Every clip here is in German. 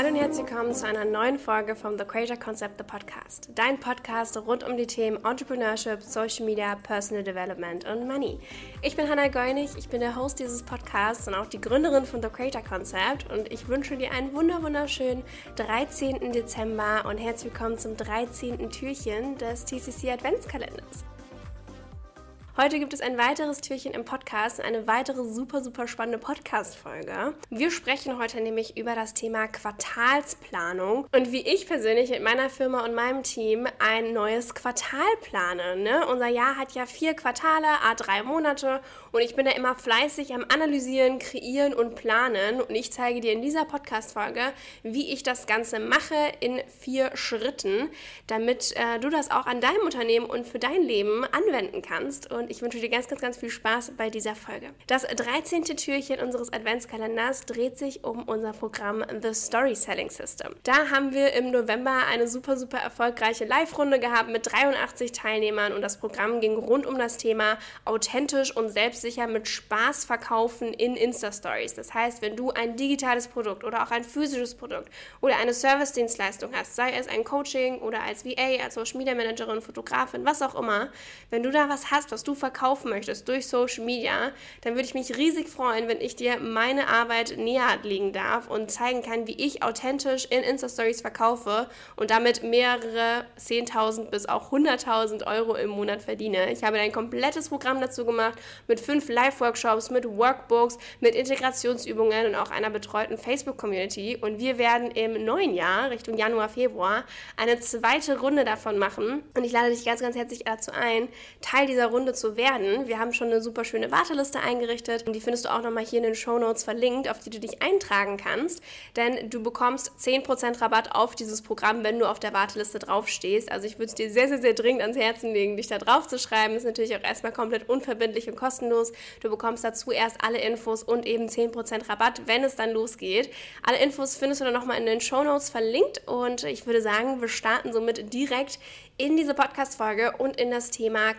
Hallo und herzlich willkommen zu einer neuen Folge vom The Creator Concept, the Podcast. Dein Podcast rund um die Themen Entrepreneurship, Social Media, Personal Development und Money. Ich bin Hannah Geunig, ich bin der Host dieses Podcasts und auch die Gründerin von The Creator Concept und ich wünsche dir einen wunderschönen 13. Dezember und herzlich willkommen zum 13. Türchen des TCC Adventskalenders. Heute gibt es ein weiteres Türchen im Podcast, eine weitere super, super spannende Podcast-Folge. Wir sprechen heute nämlich über das Thema Quartalsplanung und wie ich persönlich mit meiner Firma und meinem Team ein neues Quartal plane. Ne? Unser Jahr hat ja vier Quartale, a drei Monate und ich bin da immer fleißig am Analysieren, Kreieren und Planen und ich zeige dir in dieser Podcast-Folge, wie ich das Ganze mache in vier Schritten, damit äh, du das auch an deinem Unternehmen und für dein Leben anwenden kannst. Und ich wünsche dir ganz, ganz, ganz viel Spaß bei dieser Folge. Das 13. Türchen unseres Adventskalenders dreht sich um unser Programm The Story Selling System. Da haben wir im November eine super, super erfolgreiche Live-Runde gehabt mit 83 Teilnehmern und das Programm ging rund um das Thema authentisch und selbstsicher mit Spaß verkaufen in Insta-Stories. Das heißt, wenn du ein digitales Produkt oder auch ein physisches Produkt oder eine Service-Dienstleistung hast, sei es ein Coaching oder als VA, als Social Media Managerin, Fotografin, was auch immer, wenn du da was hast, was du verkaufen möchtest durch Social Media, dann würde ich mich riesig freuen, wenn ich dir meine Arbeit näher legen darf und zeigen kann, wie ich authentisch in Insta-Stories verkaufe und damit mehrere 10.000 bis auch 100.000 Euro im Monat verdiene. Ich habe ein komplettes Programm dazu gemacht mit fünf Live-Workshops, mit Workbooks, mit Integrationsübungen und auch einer betreuten Facebook-Community. Und wir werden im neuen Jahr, Richtung Januar, Februar, eine zweite Runde davon machen. Und ich lade dich ganz, ganz herzlich dazu ein, Teil dieser Runde zu werden. Wir haben schon eine super schöne Warteliste eingerichtet und die findest du auch nochmal hier in den Show Notes verlinkt, auf die du dich eintragen kannst. Denn du bekommst 10% Rabatt auf dieses Programm, wenn du auf der Warteliste draufstehst. Also ich würde es dir sehr, sehr, sehr dringend ans Herzen legen, dich da drauf zu schreiben. Ist natürlich auch erstmal komplett unverbindlich und kostenlos. Du bekommst dazu erst alle Infos und eben 10% Rabatt, wenn es dann losgeht. Alle Infos findest du dann nochmal in den Show Notes verlinkt und ich würde sagen, wir starten somit direkt in diese Podcast-Folge und in das Thema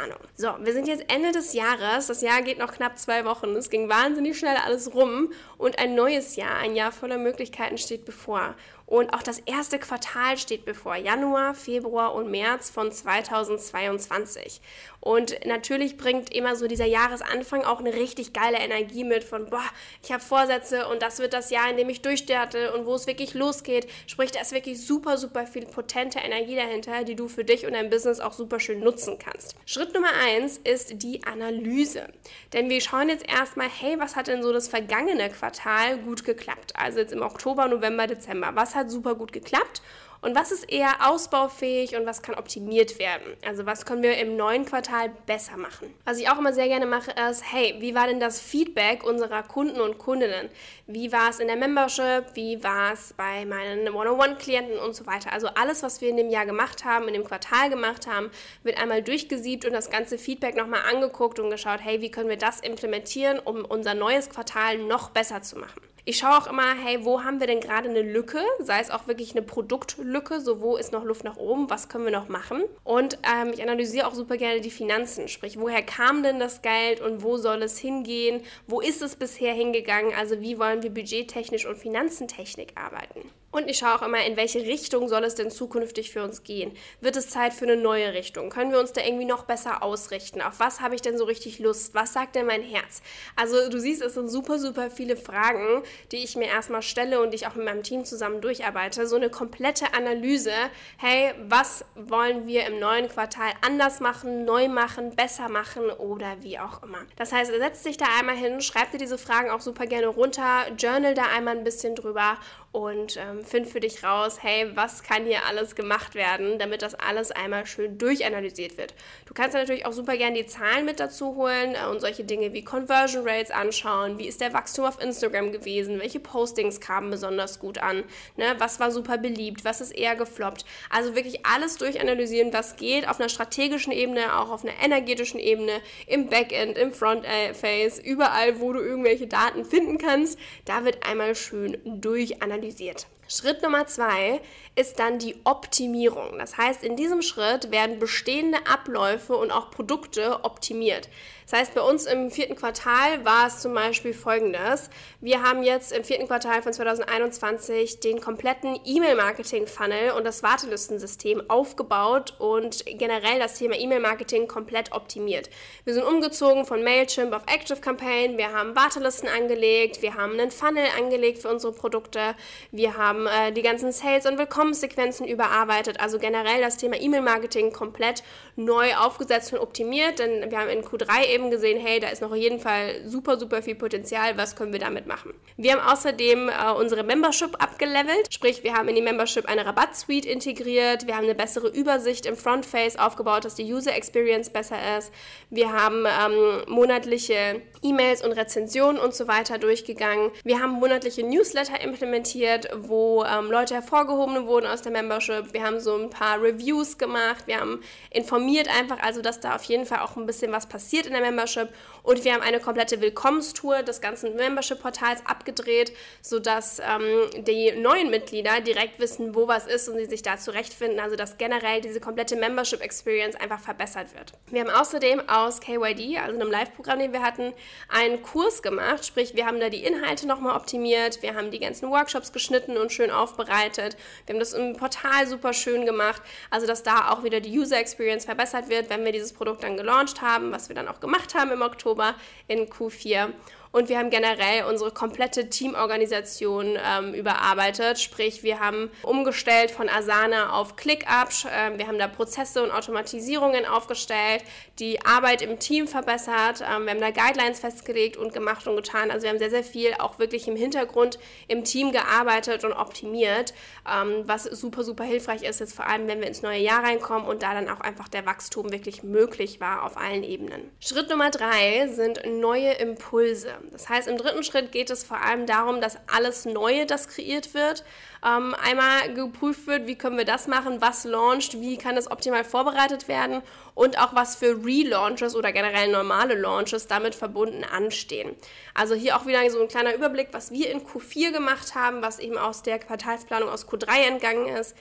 Quartalsplanung. So, wir sind jetzt Ende des Jahres. Das Jahr geht noch knapp zwei Wochen. Es ging wahnsinnig schnell alles rum und ein neues Jahr, ein Jahr voller Möglichkeiten steht bevor. Und auch das erste Quartal steht bevor, Januar, Februar und März von 2022. Und natürlich bringt immer so dieser Jahresanfang auch eine richtig geile Energie mit von, boah, ich habe Vorsätze und das wird das Jahr, in dem ich durchstarte und wo es wirklich losgeht. Sprich, da ist wirklich super, super viel potente Energie dahinter, die du für dich und dein Business auch super schön nutzen kannst. Schritt Nummer eins ist die Analyse. Denn wir schauen jetzt erstmal, hey, was hat denn so das vergangene Quartal gut geklappt? Also jetzt im Oktober, November, Dezember. Was hat hat super gut geklappt und was ist eher ausbaufähig und was kann optimiert werden? Also was können wir im neuen Quartal besser machen? Was ich auch immer sehr gerne mache, ist, hey, wie war denn das Feedback unserer Kunden und Kundinnen? Wie war es in der Membership? Wie war es bei meinen One-on-One-Klienten und so weiter? Also alles, was wir in dem Jahr gemacht haben, in dem Quartal gemacht haben, wird einmal durchgesiebt und das ganze Feedback nochmal angeguckt und geschaut, hey, wie können wir das implementieren, um unser neues Quartal noch besser zu machen? Ich schaue auch immer, hey, wo haben wir denn gerade eine Lücke? Sei es auch wirklich eine Produktlücke, so wo ist noch Luft nach oben, was können wir noch machen? Und ähm, ich analysiere auch super gerne die Finanzen, sprich, woher kam denn das Geld und wo soll es hingehen? Wo ist es bisher hingegangen? Also wie wollen wir budgettechnisch und Finanzentechnik arbeiten? Und ich schaue auch immer, in welche Richtung soll es denn zukünftig für uns gehen? Wird es Zeit für eine neue Richtung? Können wir uns da irgendwie noch besser ausrichten? Auf was habe ich denn so richtig Lust? Was sagt denn mein Herz? Also du siehst, es sind super, super viele Fragen, die ich mir erstmal stelle und die ich auch mit meinem Team zusammen durcharbeite. So eine komplette Analyse. Hey, was wollen wir im neuen Quartal anders machen, neu machen, besser machen oder wie auch immer? Das heißt, setz dich da einmal hin, schreib dir diese Fragen auch super gerne runter, journal da einmal ein bisschen drüber und ähm, find für dich raus, hey, was kann hier alles gemacht werden, damit das alles einmal schön durchanalysiert wird. Du kannst natürlich auch super gerne die Zahlen mit dazu holen äh, und solche Dinge wie Conversion Rates anschauen, wie ist der Wachstum auf Instagram gewesen, welche Postings kamen besonders gut an, ne? was war super beliebt, was ist eher gefloppt. Also wirklich alles durchanalysieren, was geht, auf einer strategischen Ebene, auch auf einer energetischen Ebene, im Backend, im Frontface, überall, wo du irgendwelche Daten finden kannst, da wird einmal schön durchanalysiert analysiert. Schritt Nummer zwei ist dann die Optimierung. Das heißt, in diesem Schritt werden bestehende Abläufe und auch Produkte optimiert. Das heißt, bei uns im vierten Quartal war es zum Beispiel folgendes. Wir haben jetzt im vierten Quartal von 2021 den kompletten E-Mail-Marketing-Funnel und das Wartelistensystem aufgebaut und generell das Thema E-Mail-Marketing komplett optimiert. Wir sind umgezogen von Mailchimp auf Active Campaign, wir haben Wartelisten angelegt, wir haben einen Funnel angelegt für unsere Produkte, wir haben äh, die ganzen Sales- und Willkommenssequenzen überarbeitet, also generell das Thema E-Mail-Marketing komplett neu aufgesetzt und optimiert, denn wir haben in Q3 eben eben gesehen, hey, da ist noch auf jeden Fall super, super viel Potenzial, was können wir damit machen. Wir haben außerdem äh, unsere Membership abgelevelt, sprich wir haben in die Membership eine Rabattsuite integriert, wir haben eine bessere Übersicht im Frontface aufgebaut, dass die User Experience besser ist. Wir haben ähm, monatliche E-Mails und Rezensionen und so weiter durchgegangen. Wir haben monatliche Newsletter implementiert, wo ähm, Leute hervorgehoben wurden aus der Membership. Wir haben so ein paar Reviews gemacht. Wir haben informiert einfach, also dass da auf jeden Fall auch ein bisschen was passiert in der Membership. Und wir haben eine komplette Willkommenstour des ganzen Membership-Portals abgedreht, sodass ähm, die neuen Mitglieder direkt wissen, wo was ist und sie sich da zurechtfinden. Also dass generell diese komplette Membership-Experience einfach verbessert wird. Wir haben außerdem aus KYD, also einem Live-Programm, den wir hatten, einen Kurs gemacht. Sprich, wir haben da die Inhalte nochmal optimiert, wir haben die ganzen Workshops geschnitten und schön aufbereitet. Wir haben das im Portal super schön gemacht. Also dass da auch wieder die User Experience verbessert wird, wenn wir dieses Produkt dann gelauncht haben, was wir dann auch gemacht haben im Oktober in Q4. Und wir haben generell unsere komplette Teamorganisation ähm, überarbeitet. Sprich, wir haben umgestellt von Asana auf ClickUp. Äh, wir haben da Prozesse und Automatisierungen aufgestellt, die Arbeit im Team verbessert. Ähm, wir haben da Guidelines festgelegt und gemacht und getan. Also wir haben sehr, sehr viel auch wirklich im Hintergrund im Team gearbeitet und optimiert, ähm, was super, super hilfreich ist, jetzt vor allem, wenn wir ins neue Jahr reinkommen und da dann auch einfach der Wachstum wirklich möglich war auf allen Ebenen. Schritt Nummer drei sind neue Impulse. Das heißt, im dritten Schritt geht es vor allem darum, dass alles Neue, das kreiert wird, ähm, einmal geprüft wird, wie können wir das machen, was launcht, wie kann es optimal vorbereitet werden und auch was für Relaunches oder generell normale Launches damit verbunden anstehen. Also hier auch wieder so ein kleiner Überblick, was wir in Q4 gemacht haben, was eben aus der Quartalsplanung aus Q3 entgangen ist.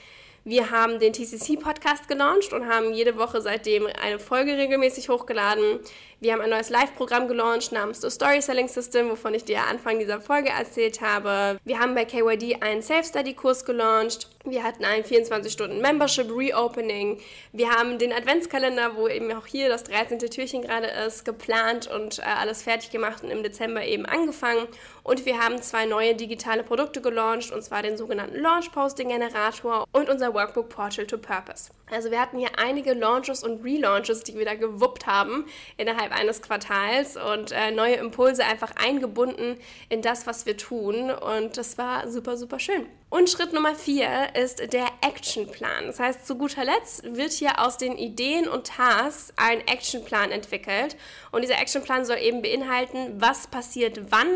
Wir haben den TCC-Podcast gelauncht und haben jede Woche seitdem eine Folge regelmäßig hochgeladen. Wir haben ein neues Live-Programm gelauncht namens The Story Selling System, wovon ich dir Anfang dieser Folge erzählt habe. Wir haben bei KYD einen Self-Study-Kurs gelauncht. Wir hatten ein 24-Stunden-Membership Reopening. Wir haben den Adventskalender, wo eben auch hier das 13. Türchen gerade ist, geplant und äh, alles fertig gemacht und im Dezember eben angefangen. Und wir haben zwei neue digitale Produkte gelauncht, und zwar den sogenannten Launch Posting Generator und unser Workbook Portal to Purpose. Also wir hatten hier einige Launches und Relaunches, die wir da gewuppt haben innerhalb eines Quartals und äh, neue Impulse einfach eingebunden in das, was wir tun. Und das war super, super schön. Und Schritt Nummer vier ist der Actionplan. Das heißt, zu guter Letzt wird hier aus den Ideen und Tasks ein Actionplan entwickelt. Und dieser Actionplan soll eben beinhalten, was passiert wann,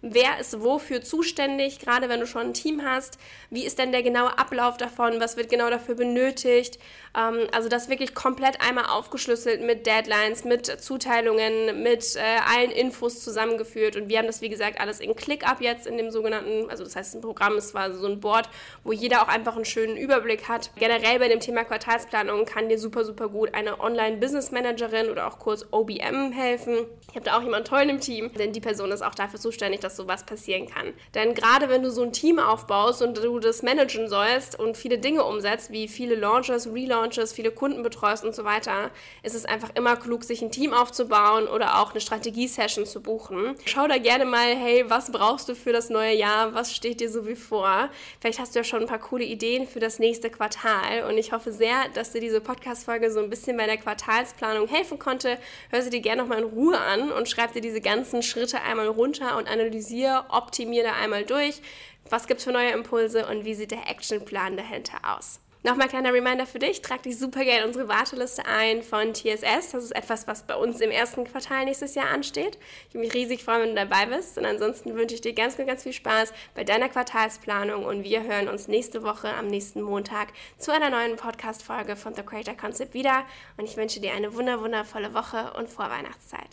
wer ist wofür zuständig, gerade wenn du schon ein Team hast, wie ist denn der genaue Ablauf davon, was wird genau dafür benötigt. Ähm, also das wirklich komplett einmal aufgeschlüsselt mit Deadlines, mit Zuteilungen, mit äh, allen Infos zusammengeführt. Und wir haben das, wie gesagt, alles in ClickUp jetzt in dem sogenannten, also das heißt ein Programm, es war so ein Board, wo jeder auch einfach einen schönen Überblick hat. Generell bei dem Thema Quartalsplanung kann dir super, super gut eine Online-Business-Managerin oder auch kurz OBM helfen. Ich habe da auch jemanden tollen im Team, denn die Person ist auch dafür zuständig, dass sowas passieren kann. Denn gerade wenn du so ein Team aufbaust und du das managen sollst und viele Dinge umsetzt, wie viele Launches, Relaunches, viele Kunden betreust und so weiter, ist es einfach immer klug, sich ein Team aufzubauen oder auch eine Strategie-Session zu buchen. Schau da gerne mal, hey, was brauchst du für das neue Jahr? Was steht dir so wie vor? Vielleicht hast du ja schon ein paar coole Ideen für das nächste Quartal und ich hoffe sehr, dass dir diese Podcast-Folge so ein bisschen bei der Quartalsplanung helfen konnte. Hör sie dir gerne nochmal in Ruhe an und schreib dir diese ganzen Schritte einmal runter und analysiere, optimiere da einmal durch. Was gibt es für neue Impulse und wie sieht der Actionplan dahinter aus? Nochmal kleiner Reminder für dich, trag dich super gerne unsere Warteliste ein von TSS. Das ist etwas, was bei uns im ersten Quartal nächstes Jahr ansteht. Ich würde mich riesig freuen, wenn du dabei bist. Und ansonsten wünsche ich dir ganz, ganz, ganz viel Spaß bei deiner Quartalsplanung. Und wir hören uns nächste Woche am nächsten Montag zu einer neuen Podcast-Folge von The Creator Concept wieder. Und ich wünsche dir eine wunder, wundervolle Woche und Vorweihnachtszeit.